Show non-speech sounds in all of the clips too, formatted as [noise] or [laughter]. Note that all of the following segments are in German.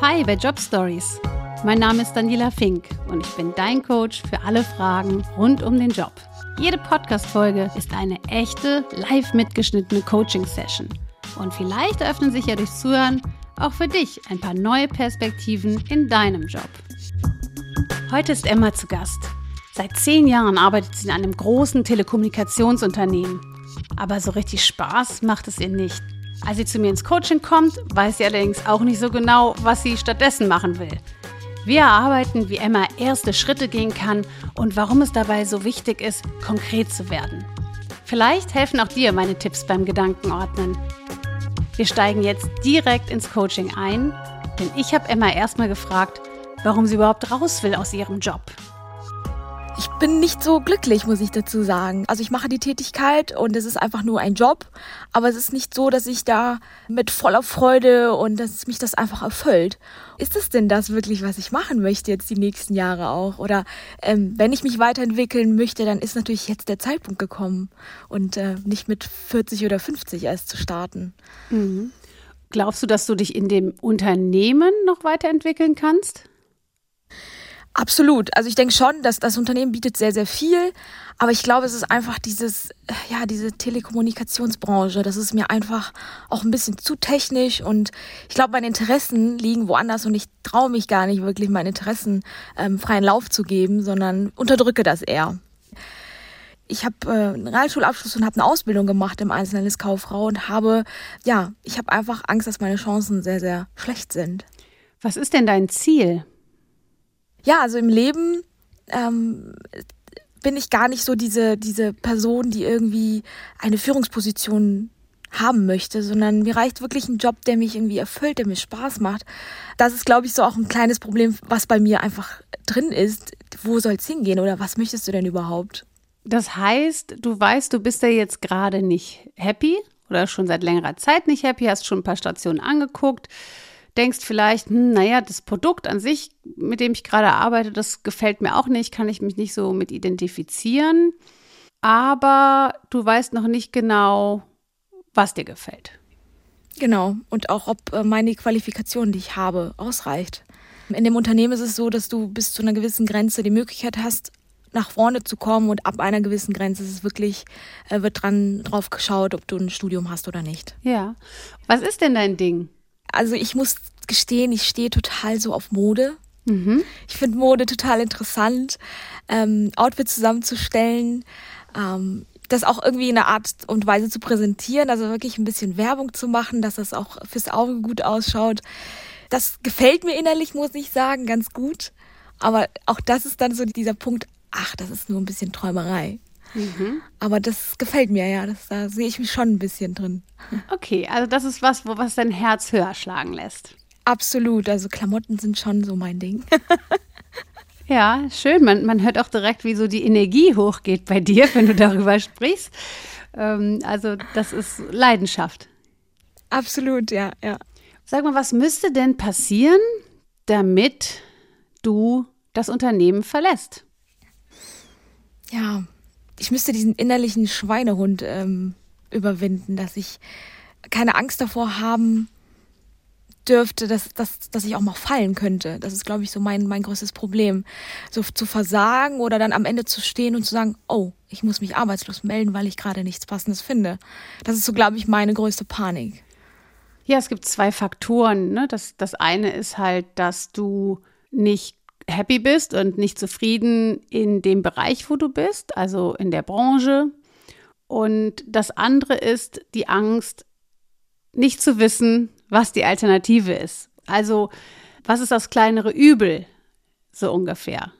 Hi bei Job Stories. Mein Name ist Daniela Fink und ich bin dein Coach für alle Fragen rund um den Job. Jede Podcast-Folge ist eine echte, live mitgeschnittene Coaching-Session. Und vielleicht eröffnen sich ja durchs Zuhören auch für dich ein paar neue Perspektiven in deinem Job. Heute ist Emma zu Gast. Seit zehn Jahren arbeitet sie in einem großen Telekommunikationsunternehmen. Aber so richtig Spaß macht es ihr nicht. Als sie zu mir ins Coaching kommt, weiß sie allerdings auch nicht so genau, was sie stattdessen machen will. Wir erarbeiten, wie Emma erste Schritte gehen kann und warum es dabei so wichtig ist, konkret zu werden. Vielleicht helfen auch dir meine Tipps beim Gedankenordnen. Wir steigen jetzt direkt ins Coaching ein, denn ich habe Emma erstmal gefragt, warum sie überhaupt raus will aus ihrem Job. Ich bin nicht so glücklich, muss ich dazu sagen. Also ich mache die Tätigkeit und es ist einfach nur ein Job, aber es ist nicht so, dass ich da mit voller Freude und dass mich das einfach erfüllt. Ist es denn das wirklich, was ich machen möchte jetzt die nächsten Jahre auch? Oder ähm, wenn ich mich weiterentwickeln möchte, dann ist natürlich jetzt der Zeitpunkt gekommen und äh, nicht mit 40 oder 50 erst zu starten. Mhm. Glaubst du, dass du dich in dem Unternehmen noch weiterentwickeln kannst? Absolut. Also ich denke schon, dass das Unternehmen bietet sehr, sehr viel. Aber ich glaube, es ist einfach dieses, ja, diese Telekommunikationsbranche. Das ist mir einfach auch ein bisschen zu technisch und ich glaube, meine Interessen liegen woanders und ich traue mich gar nicht wirklich, meine Interessen ähm, freien Lauf zu geben, sondern unterdrücke das eher. Ich habe äh, einen Realschulabschluss und habe eine Ausbildung gemacht im Einzelhandelskauffrau und habe, ja, ich habe einfach Angst, dass meine Chancen sehr, sehr schlecht sind. Was ist denn dein Ziel? Ja, also im Leben ähm, bin ich gar nicht so diese, diese Person, die irgendwie eine Führungsposition haben möchte, sondern mir reicht wirklich ein Job, der mich irgendwie erfüllt, der mir Spaß macht. Das ist, glaube ich, so auch ein kleines Problem, was bei mir einfach drin ist. Wo soll es hingehen oder was möchtest du denn überhaupt? Das heißt, du weißt, du bist ja jetzt gerade nicht happy oder schon seit längerer Zeit nicht happy, hast schon ein paar Stationen angeguckt denkst vielleicht, hm, naja, das Produkt an sich, mit dem ich gerade arbeite, das gefällt mir auch nicht, kann ich mich nicht so mit identifizieren. Aber du weißt noch nicht genau, was dir gefällt. Genau. Und auch, ob äh, meine Qualifikation, die ich habe, ausreicht. In dem Unternehmen ist es so, dass du bis zu einer gewissen Grenze die Möglichkeit hast, nach vorne zu kommen und ab einer gewissen Grenze ist es wirklich, äh, wird dran drauf geschaut, ob du ein Studium hast oder nicht. Ja. Was ist denn dein Ding? Also ich muss gestehen, ich stehe total so auf Mode. Mhm. Ich finde Mode total interessant, ähm, Outfits zusammenzustellen, ähm, das auch irgendwie in einer Art und Weise zu präsentieren, also wirklich ein bisschen Werbung zu machen, dass das auch fürs Auge gut ausschaut. Das gefällt mir innerlich, muss ich sagen, ganz gut. Aber auch das ist dann so dieser Punkt, ach, das ist nur ein bisschen Träumerei. Mhm. Aber das gefällt mir, ja. Das, da sehe ich mich schon ein bisschen drin. Okay, also das ist was, wo was dein Herz höher schlagen lässt. Absolut. Also Klamotten sind schon so mein Ding. [laughs] ja, schön. Man, man hört auch direkt, wie so die Energie hochgeht bei dir, wenn du darüber sprichst. Ähm, also das ist Leidenschaft. Absolut, ja, ja. Sag mal, was müsste denn passieren, damit du das Unternehmen verlässt? Ja, ich müsste diesen innerlichen Schweinehund ähm, überwinden, dass ich keine Angst davor haben dürfte, dass, dass, dass ich auch mal fallen könnte. Das ist, glaube ich, so mein, mein größtes Problem. So zu versagen oder dann am Ende zu stehen und zu sagen, oh, ich muss mich arbeitslos melden, weil ich gerade nichts Passendes finde. Das ist so, glaube ich, meine größte Panik. Ja, es gibt zwei Faktoren. Ne? Das, das eine ist halt, dass du nicht happy bist und nicht zufrieden in dem Bereich, wo du bist, also in der Branche. Und das andere ist die Angst, nicht zu wissen, was die Alternative ist. Also, was ist das kleinere Übel, so ungefähr.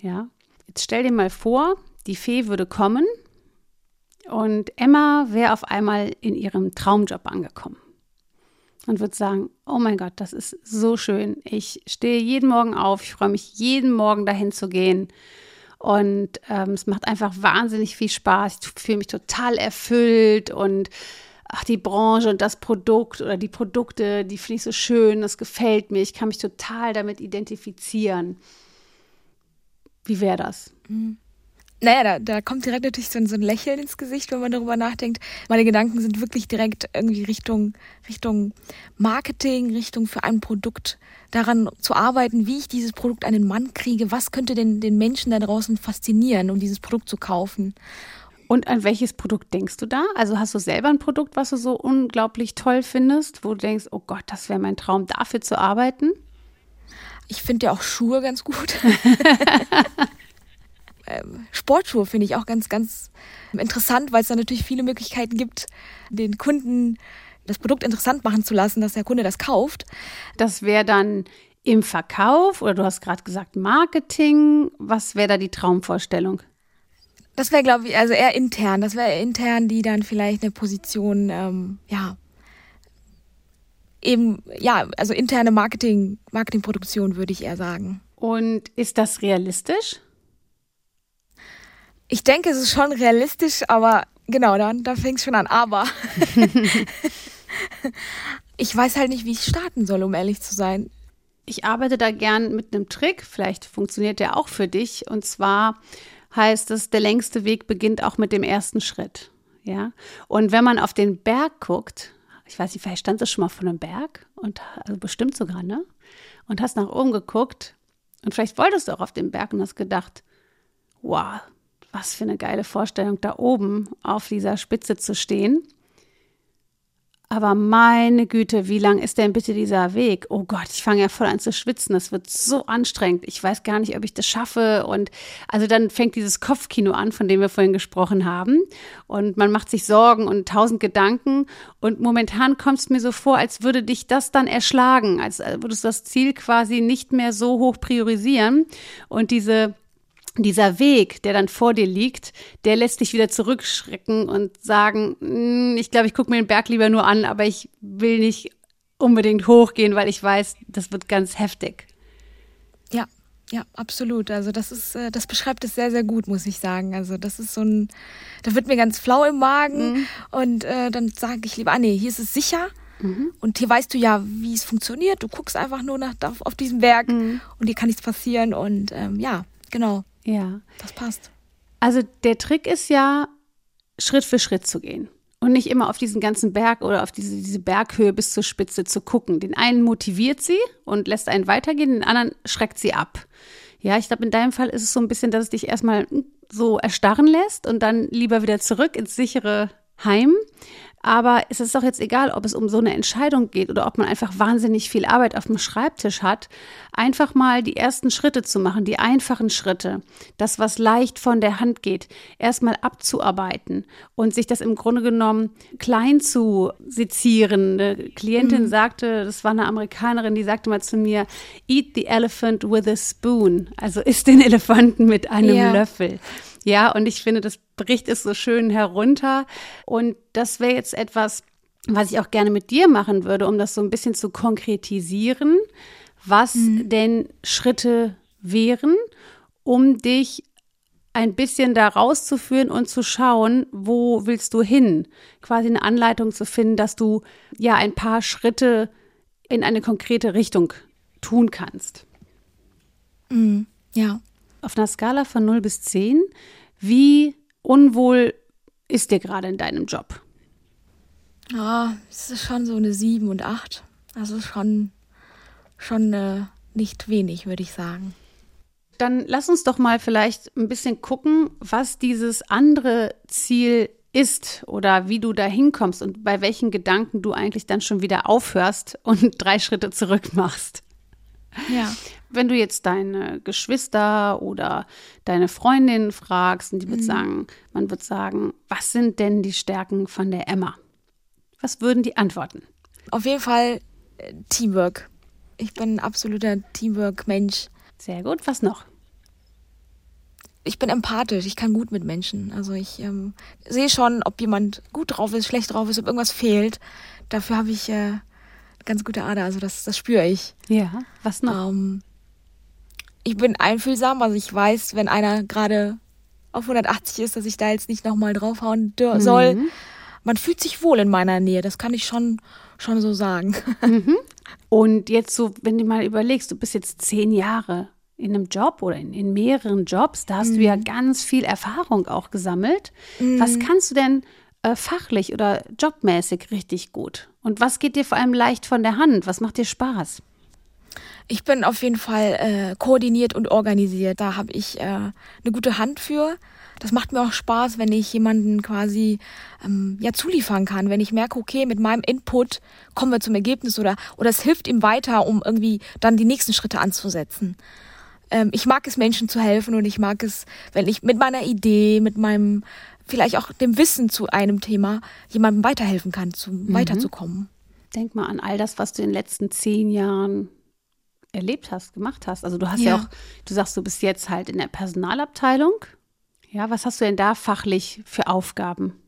Ja, jetzt stell dir mal vor, die Fee würde kommen und Emma wäre auf einmal in ihrem Traumjob angekommen und würde sagen, oh mein Gott, das ist so schön. Ich stehe jeden Morgen auf, ich freue mich jeden Morgen dahin zu gehen. Und ähm, es macht einfach wahnsinnig viel Spaß. Ich fühle mich total erfüllt und ach, die Branche und das Produkt oder die Produkte, die finde ich so schön, das gefällt mir. Ich kann mich total damit identifizieren. Wie wäre das? Mhm. Naja, da, da kommt direkt natürlich so ein, so ein Lächeln ins Gesicht, wenn man darüber nachdenkt. Meine Gedanken sind wirklich direkt irgendwie Richtung, Richtung Marketing, Richtung für ein Produkt, daran zu arbeiten, wie ich dieses Produkt an den Mann kriege, was könnte den, den Menschen da draußen faszinieren, um dieses Produkt zu kaufen. Und an welches Produkt denkst du da? Also hast du selber ein Produkt, was du so unglaublich toll findest, wo du denkst, oh Gott, das wäre mein Traum, dafür zu arbeiten? Ich finde ja auch Schuhe ganz gut. [laughs] Ähm, Sportschuhe finde ich auch ganz, ganz interessant, weil es da natürlich viele Möglichkeiten gibt, den Kunden das Produkt interessant machen zu lassen, dass der Kunde das kauft. Das wäre dann im Verkauf oder du hast gerade gesagt Marketing. Was wäre da die Traumvorstellung? Das wäre, glaube ich, also eher intern. Das wäre intern, die dann vielleicht eine Position, ähm, ja, eben, ja, also interne Marketing, Marketingproduktion würde ich eher sagen. Und ist das realistisch? Ich denke, es ist schon realistisch, aber genau, dann, da fängt es schon an. Aber [laughs] ich weiß halt nicht, wie ich starten soll, um ehrlich zu sein. Ich arbeite da gern mit einem Trick, vielleicht funktioniert der auch für dich. Und zwar heißt es, der längste Weg beginnt auch mit dem ersten Schritt. Ja. Und wenn man auf den Berg guckt, ich weiß nicht, vielleicht stand du schon mal von einem Berg und also bestimmt sogar, ne? Und hast nach oben geguckt und vielleicht wolltest du auch auf den Berg und hast gedacht, wow, was für eine geile Vorstellung, da oben auf dieser Spitze zu stehen. Aber meine Güte, wie lang ist denn bitte dieser Weg? Oh Gott, ich fange ja voll an zu schwitzen. Das wird so anstrengend. Ich weiß gar nicht, ob ich das schaffe. Und also dann fängt dieses Kopfkino an, von dem wir vorhin gesprochen haben. Und man macht sich Sorgen und tausend Gedanken. Und momentan kommt es mir so vor, als würde dich das dann erschlagen, als würdest du das Ziel quasi nicht mehr so hoch priorisieren. Und diese dieser Weg, der dann vor dir liegt, der lässt dich wieder zurückschrecken und sagen, hm, ich glaube, ich gucke mir den Berg lieber nur an, aber ich will nicht unbedingt hochgehen, weil ich weiß, das wird ganz heftig. Ja, ja, absolut. Also das ist, äh, das beschreibt es sehr, sehr gut, muss ich sagen. Also das ist so ein, da wird mir ganz flau im Magen mhm. und äh, dann sage ich lieber, ah nee, hier ist es sicher. Mhm. Und hier weißt du ja, wie es funktioniert. Du guckst einfach nur nach, auf, auf diesen Berg mhm. und hier kann nichts passieren. Und ähm, ja, genau. Ja. Das passt. Also der Trick ist ja, Schritt für Schritt zu gehen und nicht immer auf diesen ganzen Berg oder auf diese, diese Berghöhe bis zur Spitze zu gucken. Den einen motiviert sie und lässt einen weitergehen, den anderen schreckt sie ab. Ja, ich glaube, in deinem Fall ist es so ein bisschen, dass es dich erstmal so erstarren lässt und dann lieber wieder zurück ins sichere Heim. Aber es ist doch jetzt egal, ob es um so eine Entscheidung geht oder ob man einfach wahnsinnig viel Arbeit auf dem Schreibtisch hat, einfach mal die ersten Schritte zu machen, die einfachen Schritte, das, was leicht von der Hand geht, erstmal abzuarbeiten und sich das im Grunde genommen klein zu sezieren. Eine Klientin mhm. sagte, das war eine Amerikanerin, die sagte mal zu mir, eat the elephant with a spoon, also isst den Elefanten mit einem ja. Löffel. Ja, und ich finde, das bricht es so schön herunter. Und das wäre jetzt etwas, was ich auch gerne mit dir machen würde, um das so ein bisschen zu konkretisieren, was mhm. denn Schritte wären, um dich ein bisschen da rauszuführen und zu schauen, wo willst du hin? Quasi eine Anleitung zu finden, dass du ja ein paar Schritte in eine konkrete Richtung tun kannst. Mhm. Ja auf einer Skala von 0 bis 10, wie unwohl ist dir gerade in deinem Job? Ja, es ist schon so eine 7 und 8. Also schon, schon äh, nicht wenig, würde ich sagen. Dann lass uns doch mal vielleicht ein bisschen gucken, was dieses andere Ziel ist oder wie du da hinkommst und bei welchen Gedanken du eigentlich dann schon wieder aufhörst und [laughs] drei Schritte zurück machst. Ja. Wenn du jetzt deine Geschwister oder deine Freundinnen fragst, und die wird mhm. sagen, man wird sagen, was sind denn die Stärken von der Emma? Was würden die antworten? Auf jeden Fall äh, Teamwork. Ich bin ein absoluter Teamwork-Mensch. Sehr gut. Was noch? Ich bin empathisch. Ich kann gut mit Menschen. Also ich ähm, sehe schon, ob jemand gut drauf ist, schlecht drauf ist, ob irgendwas fehlt. Dafür habe ich äh, ganz gute Ader. Also das, das spüre ich. Ja. Was noch? Ähm, ich bin einfühlsam, also ich weiß, wenn einer gerade auf 180 ist, dass ich da jetzt nicht nochmal draufhauen mhm. soll. Man fühlt sich wohl in meiner Nähe, das kann ich schon, schon so sagen. [laughs] Mhm. Und jetzt so, wenn du mal überlegst, du bist jetzt zehn Jahre in einem Job oder in, in mehreren Jobs, da hast mhm. du ja mhm. ganz viel Erfahrung auch gesammelt. Mhm. Was kannst du denn äh, fachlich oder jobmäßig richtig gut? Und was geht dir vor allem leicht von der Hand? Was macht dir Spaß? Ich bin auf jeden Fall äh, koordiniert und organisiert. Da habe ich äh, eine gute Hand für. Das macht mir auch Spaß, wenn ich jemanden quasi ähm, ja zuliefern kann, wenn ich merke, okay, mit meinem Input kommen wir zum Ergebnis oder oder es hilft ihm weiter, um irgendwie dann die nächsten Schritte anzusetzen. Ähm, ich mag es Menschen zu helfen und ich mag es, wenn ich mit meiner Idee, mit meinem vielleicht auch dem Wissen zu einem Thema jemandem weiterhelfen kann, zu, mhm. weiterzukommen. Denk mal an all das, was du in den letzten zehn Jahren erlebt hast, gemacht hast. Also du hast ja. ja auch, du sagst, du bist jetzt halt in der Personalabteilung. Ja, was hast du denn da fachlich für Aufgaben?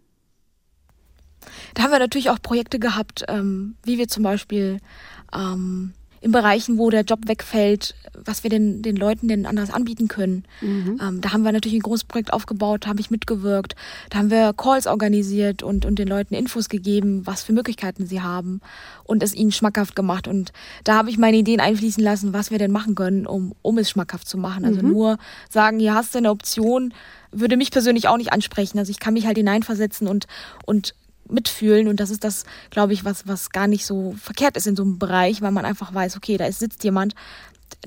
Da haben wir natürlich auch Projekte gehabt, ähm, wie wir zum Beispiel ähm, in Bereichen, wo der Job wegfällt, was wir den, den Leuten denn anders anbieten können. Mhm. Ähm, da haben wir natürlich ein großes Projekt aufgebaut, habe ich mitgewirkt. Da haben wir Calls organisiert und, und den Leuten Infos gegeben, was für Möglichkeiten sie haben und es ihnen schmackhaft gemacht. Und da habe ich meine Ideen einfließen lassen, was wir denn machen können, um, um es schmackhaft zu machen. Also mhm. nur sagen, hier hast du eine Option, würde mich persönlich auch nicht ansprechen. Also ich kann mich halt hineinversetzen und, und mitfühlen und das ist das, glaube ich, was, was gar nicht so verkehrt ist in so einem Bereich, weil man einfach weiß, okay, da sitzt jemand,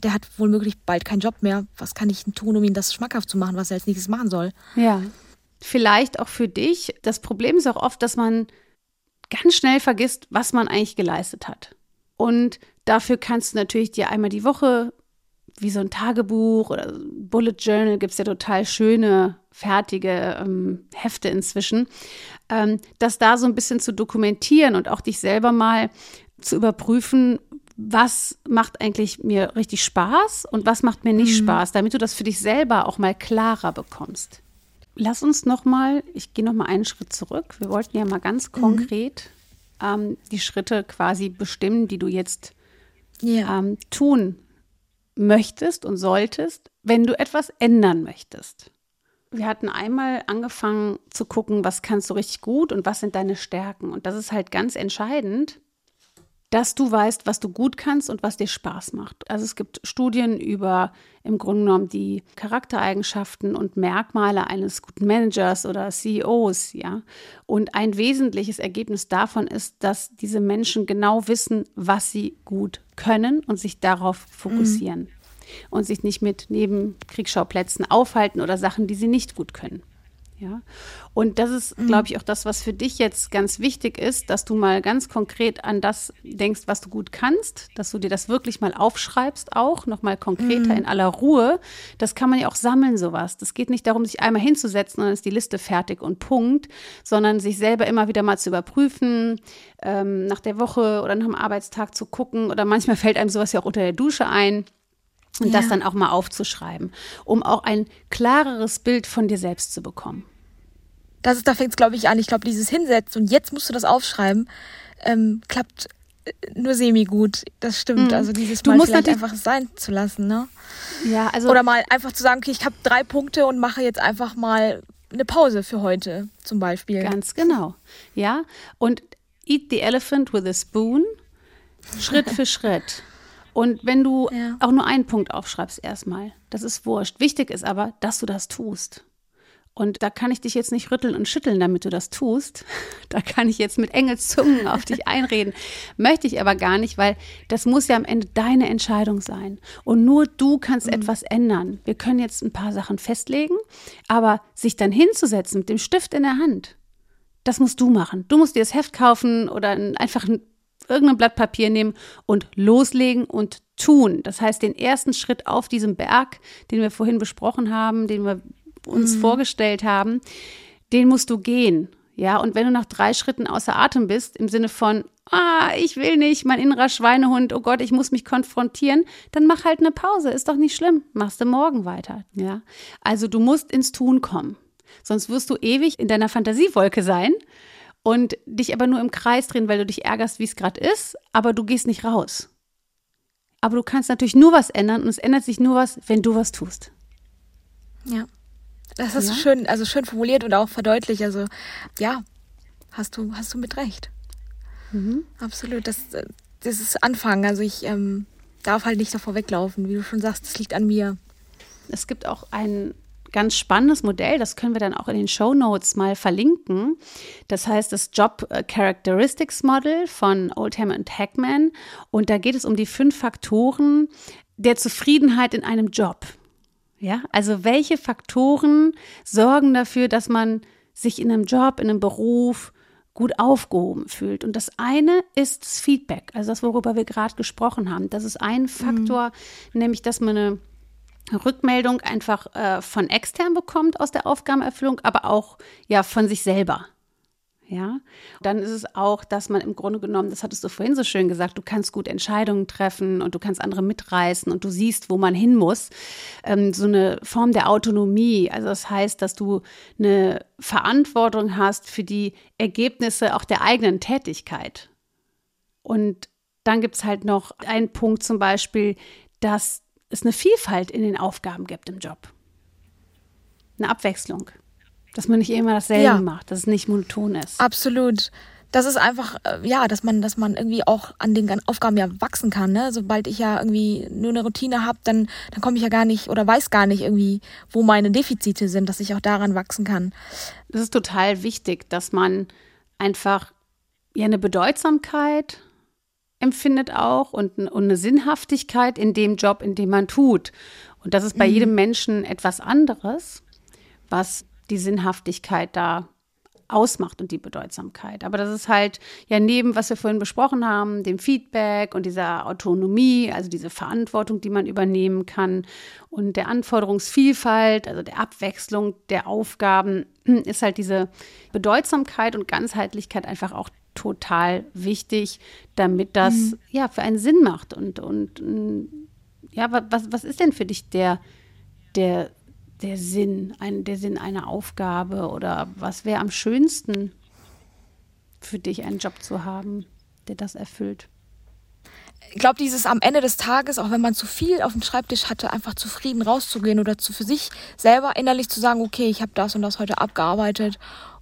der hat womöglich bald keinen Job mehr. Was kann ich tun, um ihm das schmackhaft zu machen, was er als nächstes machen soll? Ja. Vielleicht auch für dich. Das Problem ist auch oft, dass man ganz schnell vergisst, was man eigentlich geleistet hat. Und dafür kannst du natürlich dir einmal die Woche wie so ein Tagebuch oder Bullet Journal gibt es ja total schöne, fertige ähm, Hefte inzwischen, ähm, das da so ein bisschen zu dokumentieren und auch dich selber mal zu überprüfen, was macht eigentlich mir richtig Spaß und was macht mir nicht mhm. Spaß, damit du das für dich selber auch mal klarer bekommst. Lass uns noch mal, ich gehe noch mal einen Schritt zurück. Wir wollten ja mal ganz mhm. konkret mhm. ähm, die Schritte quasi bestimmen, die du jetzt ja. ähm, tun möchtest und solltest, wenn du etwas ändern möchtest. Wir hatten einmal angefangen zu gucken, was kannst du richtig gut und was sind deine Stärken. Und das ist halt ganz entscheidend, dass du weißt, was du gut kannst und was dir Spaß macht. Also es gibt Studien über im Grunde genommen die Charaktereigenschaften und Merkmale eines guten Managers oder CEOs, ja. Und ein wesentliches Ergebnis davon ist, dass diese Menschen genau wissen, was sie gut können und sich darauf fokussieren. Mhm. Und sich nicht mit Nebenkriegsschauplätzen aufhalten oder Sachen, die sie nicht gut können. Ja. Und das ist, mhm. glaube ich, auch das, was für dich jetzt ganz wichtig ist, dass du mal ganz konkret an das denkst, was du gut kannst, dass du dir das wirklich mal aufschreibst, auch nochmal konkreter mhm. in aller Ruhe. Das kann man ja auch sammeln, sowas. Das geht nicht darum, sich einmal hinzusetzen und dann ist die Liste fertig und Punkt, sondern sich selber immer wieder mal zu überprüfen, ähm, nach der Woche oder nach dem Arbeitstag zu gucken. Oder manchmal fällt einem sowas ja auch unter der Dusche ein. Und ja. das dann auch mal aufzuschreiben, um auch ein klareres Bild von dir selbst zu bekommen. Das ist, da fängt es, glaube ich, an. Ich glaube, dieses Hinsetzen und jetzt musst du das aufschreiben, ähm, klappt äh, nur semi-gut. Das stimmt. Mhm. Also dieses du Mal musst vielleicht einfach sein zu lassen, ne? Ja, also. Oder mal einfach zu sagen, okay, ich habe drei Punkte und mache jetzt einfach mal eine Pause für heute, zum Beispiel. Ganz genau. Ja. Und eat the elephant with a spoon. Schritt für Schritt. Und wenn du ja. auch nur einen Punkt aufschreibst erstmal, das ist wurscht. Wichtig ist aber, dass du das tust. Und da kann ich dich jetzt nicht rütteln und schütteln, damit du das tust. [laughs] Da kann ich jetzt mit Engelszungen auf dich [laughs] einreden. Möchte ich aber gar nicht, weil das muss ja am Ende deine Entscheidung sein. Und nur du kannst mhm. etwas ändern. Wir können jetzt ein paar Sachen festlegen, aber sich dann hinzusetzen mit dem Stift in der Hand, das musst du machen. Du musst dir das Heft kaufen oder einfach ein irgendein Blatt Papier nehmen und loslegen und tun. Das heißt, den ersten Schritt auf diesem Berg, den wir vorhin besprochen haben, den wir uns mhm. vorgestellt haben, den musst du gehen. Ja, und wenn du nach drei Schritten außer Atem bist, im Sinne von, ah, ich will nicht, mein innerer Schweinehund, oh Gott, ich muss mich konfrontieren, dann mach halt eine Pause, ist doch nicht schlimm, machst du morgen weiter. Ja, also du musst ins Tun kommen. Sonst wirst du ewig in deiner Fantasiewolke sein und dich aber nur im Kreis drehen, weil du dich ärgerst, wie es gerade ist, aber du gehst nicht raus. Aber du kannst natürlich nur was ändern und es ändert sich nur was, wenn du was tust. Ja. Das ist ja? schön, also schön formuliert und auch verdeutlicht. Also ja, hast du, hast du mit recht. Mhm. Absolut. Das, das ist Anfang. Also ich, ähm, darf halt nicht davor weglaufen. Wie du schon sagst, das liegt an mir. Es gibt auch ein ganz spannendes Modell, das können wir dann auch in den Show Notes mal verlinken. Das heißt das Job Characteristics Model von Oldham und Hackman. Und da geht es um die fünf Faktoren der Zufriedenheit in einem Job. Ja, also welche Faktoren sorgen dafür, dass man sich in einem Job, in einem Beruf gut aufgehoben fühlt. Und das eine ist das Feedback, also das, worüber wir gerade gesprochen haben. Das ist ein Faktor, mhm. nämlich, dass man eine Rückmeldung einfach äh, von extern bekommt aus der Aufgabenerfüllung, aber auch ja von sich selber. Ja, dann ist es auch, dass man im Grunde genommen, das hattest du vorhin so schön gesagt, du kannst gut Entscheidungen treffen und du kannst andere mitreißen und du siehst, wo man hin muss. Ähm, so eine Form der Autonomie. Also das heißt, dass du eine Verantwortung hast für die Ergebnisse auch der eigenen Tätigkeit. Und dann gibt es halt noch einen Punkt zum Beispiel, dass es eine Vielfalt in den Aufgaben gibt im Job. Eine Abwechslung. Dass man nicht immer dasselbe ja. macht, dass es nicht monoton ist. Absolut. Das ist einfach, äh, ja, dass man, dass man irgendwie auch an den Aufgaben ja wachsen kann. Ne? Sobald ich ja irgendwie nur eine Routine habe, dann, dann komme ich ja gar nicht oder weiß gar nicht irgendwie, wo meine Defizite sind, dass ich auch daran wachsen kann. Das ist total wichtig, dass man einfach ja eine Bedeutsamkeit empfindet auch und, und eine Sinnhaftigkeit in dem Job, in dem man tut. Und das ist bei mhm. jedem Menschen etwas anderes, was die Sinnhaftigkeit da ausmacht und die Bedeutsamkeit. Aber das ist halt ja neben, was wir vorhin besprochen haben, dem Feedback und dieser Autonomie, also diese Verantwortung, die man übernehmen kann und der Anforderungsvielfalt, also der Abwechslung der Aufgaben, [clears throat] ist halt diese Bedeutsamkeit und Ganzheitlichkeit einfach auch total wichtig, damit das mhm. ja für einen Sinn macht. Und, und ja, was, was ist denn für dich der, der der Sinn, ein, der Sinn einer Aufgabe oder was wäre am schönsten für dich, einen Job zu haben, der das erfüllt? Ich glaube, dieses am Ende des Tages, auch wenn man zu viel auf dem Schreibtisch hatte, einfach zufrieden rauszugehen oder zu für sich selber innerlich zu sagen, okay, ich habe das und das heute abgearbeitet.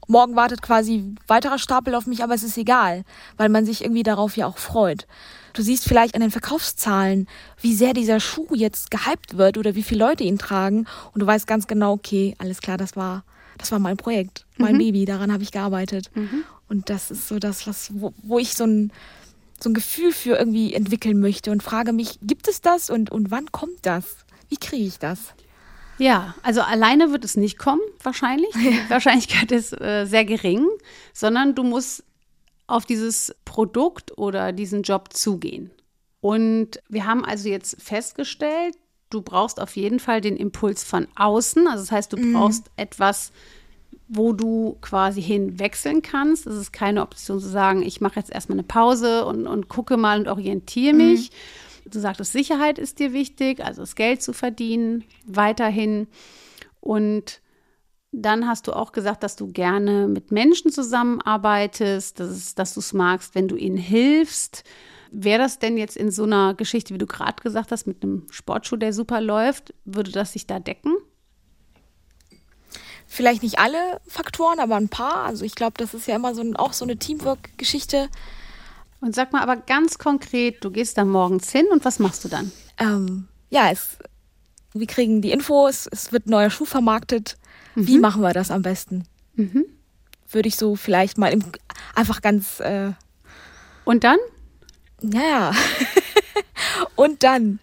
Morgen wartet quasi weiterer Stapel auf mich, aber es ist egal, weil man sich irgendwie darauf ja auch freut. Du siehst vielleicht an den Verkaufszahlen, wie sehr dieser Schuh jetzt gehypt wird oder wie viele Leute ihn tragen. Und du weißt ganz genau, okay, alles klar, das war, das war mein Projekt, mein mhm. Baby, daran habe ich gearbeitet. Mhm. Und das ist so das, was, wo, wo ich so ein, so ein Gefühl für irgendwie entwickeln möchte und frage mich, gibt es das und, und wann kommt das? Wie kriege ich das? Ja, also alleine wird es nicht kommen, wahrscheinlich. [laughs] Die Wahrscheinlichkeit ist äh, sehr gering, sondern du musst auf dieses Produkt oder diesen Job zugehen. Und wir haben also jetzt festgestellt, du brauchst auf jeden Fall den Impuls von außen. Also das heißt, du mhm. brauchst etwas, wo du quasi hinwechseln kannst. Es ist keine Option zu sagen, ich mache jetzt erstmal eine Pause und, und gucke mal und orientiere mhm. mich. Mhm. Du sagtest, Sicherheit ist dir wichtig, also das Geld zu verdienen, weiterhin. Und dann hast du auch gesagt, dass du gerne mit Menschen zusammenarbeitest, dass, dass du es magst, wenn du ihnen hilfst. Wäre das denn jetzt in so einer Geschichte, wie du gerade gesagt hast, mit einem Sportschuh, der super läuft, würde das sich da decken? Vielleicht nicht alle Faktoren, aber ein paar. Also ich glaube, das ist ja immer so ein, auch so eine Teamwork-Geschichte. Und sag mal aber ganz konkret, du gehst da morgens hin und was machst du dann? Ähm, ja, es, wir kriegen die Infos, es wird ein neuer Schuh vermarktet Mhm. Wie machen wir das am besten? Mhm. Würde ich so vielleicht mal im, einfach ganz. Äh, und dann? Ja. [laughs] und dann.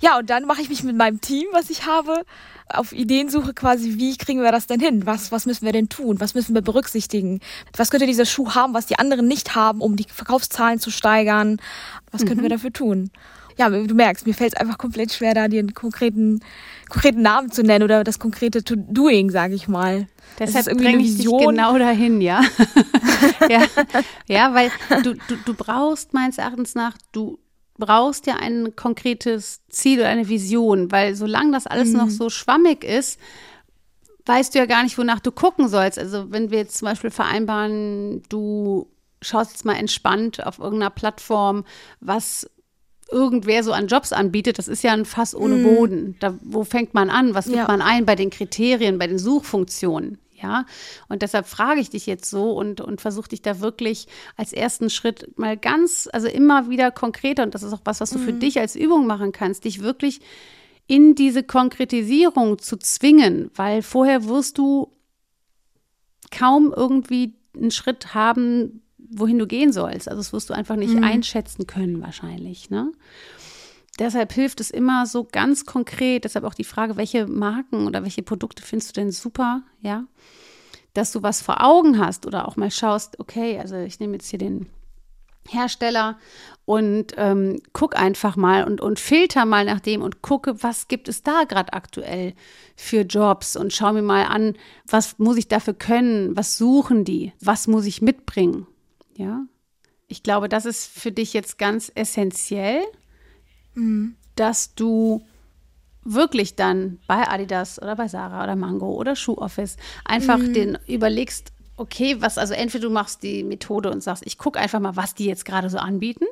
Ja, und dann mache ich mich mit meinem Team, was ich habe, auf Ideensuche quasi, wie kriegen wir das denn hin? Was, was müssen wir denn tun? Was müssen wir berücksichtigen? Was könnte dieser Schuh haben, was die anderen nicht haben, um die Verkaufszahlen zu steigern? Was mhm. könnten wir dafür tun? Ja, du merkst, mir fällt es einfach komplett schwer, da den konkreten, konkreten Namen zu nennen oder das konkrete Doing, sage ich mal. Deshalb dränge ich dich genau dahin, ja. [laughs] ja. Ja, weil du, du, du brauchst meines Erachtens nach, du brauchst ja ein konkretes Ziel oder eine Vision, weil solange das alles mhm. noch so schwammig ist, weißt du ja gar nicht, wonach du gucken sollst. Also wenn wir jetzt zum Beispiel vereinbaren, du schaust jetzt mal entspannt auf irgendeiner Plattform, was irgendwer so an Jobs anbietet, das ist ja ein Fass ohne mm. Boden. Da, wo fängt man an? Was gibt ja. man ein bei den Kriterien, bei den Suchfunktionen? Ja, und deshalb frage ich dich jetzt so und, und versuche dich da wirklich als ersten Schritt mal ganz, also immer wieder konkreter, und das ist auch was, was du mhm. für dich als Übung machen kannst, dich wirklich in diese Konkretisierung zu zwingen, weil vorher wirst du kaum irgendwie einen Schritt haben, wohin du gehen sollst. Also das wirst du einfach nicht mhm. einschätzen können wahrscheinlich. Ne? Deshalb hilft es immer so ganz konkret, deshalb auch die Frage, welche Marken oder welche Produkte findest du denn super, ja? Dass du was vor Augen hast oder auch mal schaust, okay, also ich nehme jetzt hier den Hersteller und ähm, guck einfach mal und, und filter mal nach dem und gucke, was gibt es da gerade aktuell für Jobs und schau mir mal an, was muss ich dafür können, was suchen die, was muss ich mitbringen, ja? Ich glaube, das ist für dich jetzt ganz essentiell, mhm. dass du wirklich dann bei Adidas oder bei Sarah oder Mango oder Shoe Office einfach mhm. den überlegst, okay, was, also entweder du machst die Methode und sagst, ich gucke einfach mal, was die jetzt gerade so anbieten,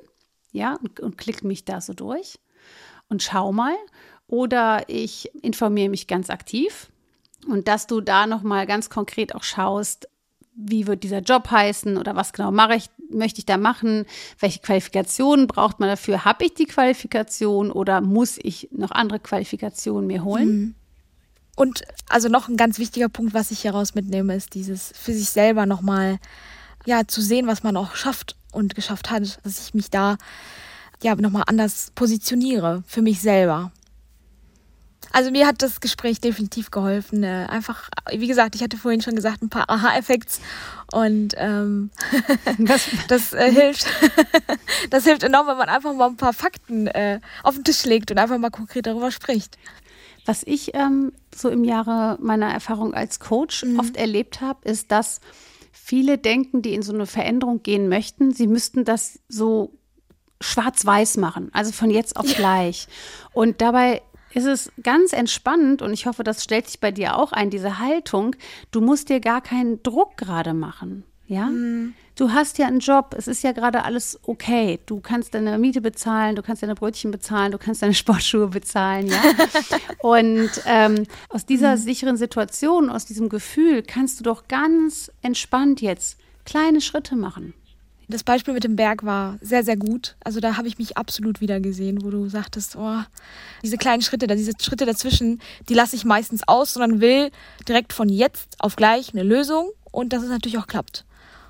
ja, und, und klick mich da so durch und schau mal. Oder ich informiere mich ganz aktiv und dass du da nochmal ganz konkret auch schaust, wie wird dieser Job heißen oder was genau mache ich, möchte ich da machen, welche Qualifikationen braucht man dafür, habe ich die Qualifikation oder muss ich noch andere Qualifikationen mir holen? Mhm. Und also noch ein ganz wichtiger Punkt, was ich hieraus mitnehme, ist dieses für sich selber nochmal ja zu sehen, was man auch schafft und geschafft hat, dass ich mich da ja nochmal anders positioniere für mich selber. Also mir hat das Gespräch definitiv geholfen. Äh, einfach, wie gesagt, ich hatte vorhin schon gesagt, ein paar Aha-Effekte und ähm, [laughs] das, [laughs] das äh, [laughs] hilft. das hilft enorm, wenn man einfach mal ein paar Fakten äh, auf den Tisch legt und einfach mal konkret darüber spricht. Was ich ähm, so im Jahre meiner Erfahrung als Coach mhm. oft erlebt habe, ist, dass viele denken, die in so eine Veränderung gehen möchten, sie müssten das so schwarz-weiß machen, also von jetzt auf gleich. Und dabei ist es ganz entspannend und ich hoffe, das stellt sich bei dir auch ein, diese Haltung. Du musst dir gar keinen Druck gerade machen. Ja? Mhm. Du hast ja einen Job, es ist ja gerade alles okay. Du kannst deine Miete bezahlen, du kannst deine Brötchen bezahlen, du kannst deine [laughs] Sportschuhe bezahlen, ja. [laughs] und ähm, aus dieser mhm. sicheren Situation, aus diesem Gefühl, kannst du doch ganz entspannt jetzt kleine Schritte machen. Das Beispiel mit dem Berg war sehr, sehr gut. Also da habe ich mich absolut wieder gesehen, wo du sagtest, oh, diese kleinen Schritte, diese Schritte dazwischen, die lasse ich meistens aus, sondern will direkt von jetzt auf gleich eine Lösung und dass es natürlich auch klappt.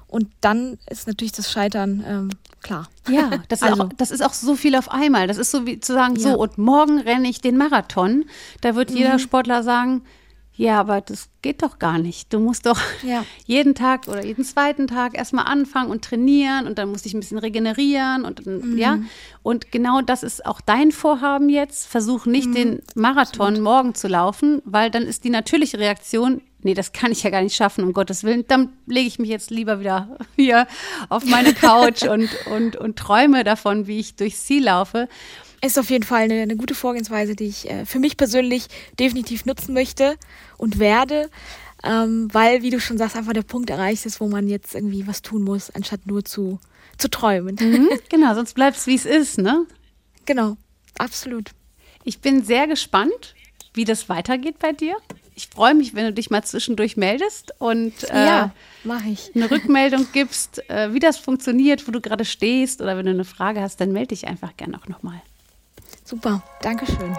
Und dann ist natürlich das Scheitern ähm, klar. Ja, [laughs] das, also. ist auch, das ist auch so viel auf einmal. Das ist so wie zu sagen, ja. so und morgen renne ich den Marathon. Da wird mhm. jeder Sportler sagen, ja, aber das geht doch gar nicht. Du musst doch [laughs] ja. jeden Tag oder jeden zweiten Tag erstmal anfangen und trainieren und dann musst du dich ein bisschen regenerieren und mhm. ja. Und genau das ist auch dein Vorhaben jetzt. Versuch nicht mhm. den Marathon Absolut. morgen zu laufen, weil dann ist die natürliche Reaktion, nee, das kann ich ja gar nicht schaffen, um Gottes Willen. Dann lege ich mich jetzt lieber wieder [laughs] hier auf meine Couch [laughs] und, und, und träume davon, wie ich durchs Ziel laufe ist auf jeden Fall eine, eine gute Vorgehensweise, die ich äh, für mich persönlich definitiv nutzen möchte und werde, ähm, weil, wie du schon sagst, einfach der Punkt erreicht ist, wo man jetzt irgendwie was tun muss, anstatt nur zu, zu träumen. Mhm, [laughs] genau, sonst bleibt es, wie es ist, ne? Genau, absolut. Ich bin sehr gespannt, wie das weitergeht bei dir. Ich freue mich, wenn du dich mal zwischendurch meldest und äh, ja, ich. eine Rückmeldung gibst, äh, wie das funktioniert, wo du gerade stehst oder wenn du eine Frage hast, dann melde dich einfach gerne auch nochmal. Super, Dankeschön.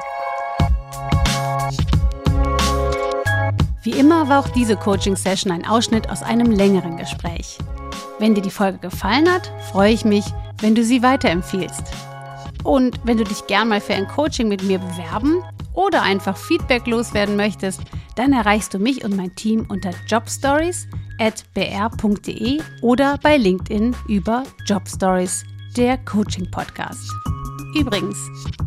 Wie immer war auch diese Coaching-Session ein Ausschnitt aus einem längeren Gespräch. Wenn dir die Folge gefallen hat, freue ich mich, wenn du sie weiterempfiehlst. Und wenn du dich gern mal für ein Coaching mit mir bewerben oder einfach Feedback loswerden möchtest, dann erreichst du mich und mein Team unter jobstories.br.de oder bei LinkedIn über Jobstories, der Coaching-Podcast. Übrigens,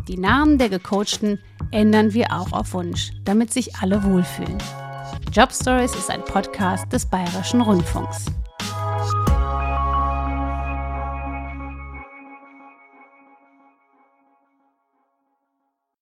die Namen der Gecoachten ändern wir auch auf Wunsch, damit sich alle wohlfühlen. Job Stories ist ein Podcast des Bayerischen Rundfunks.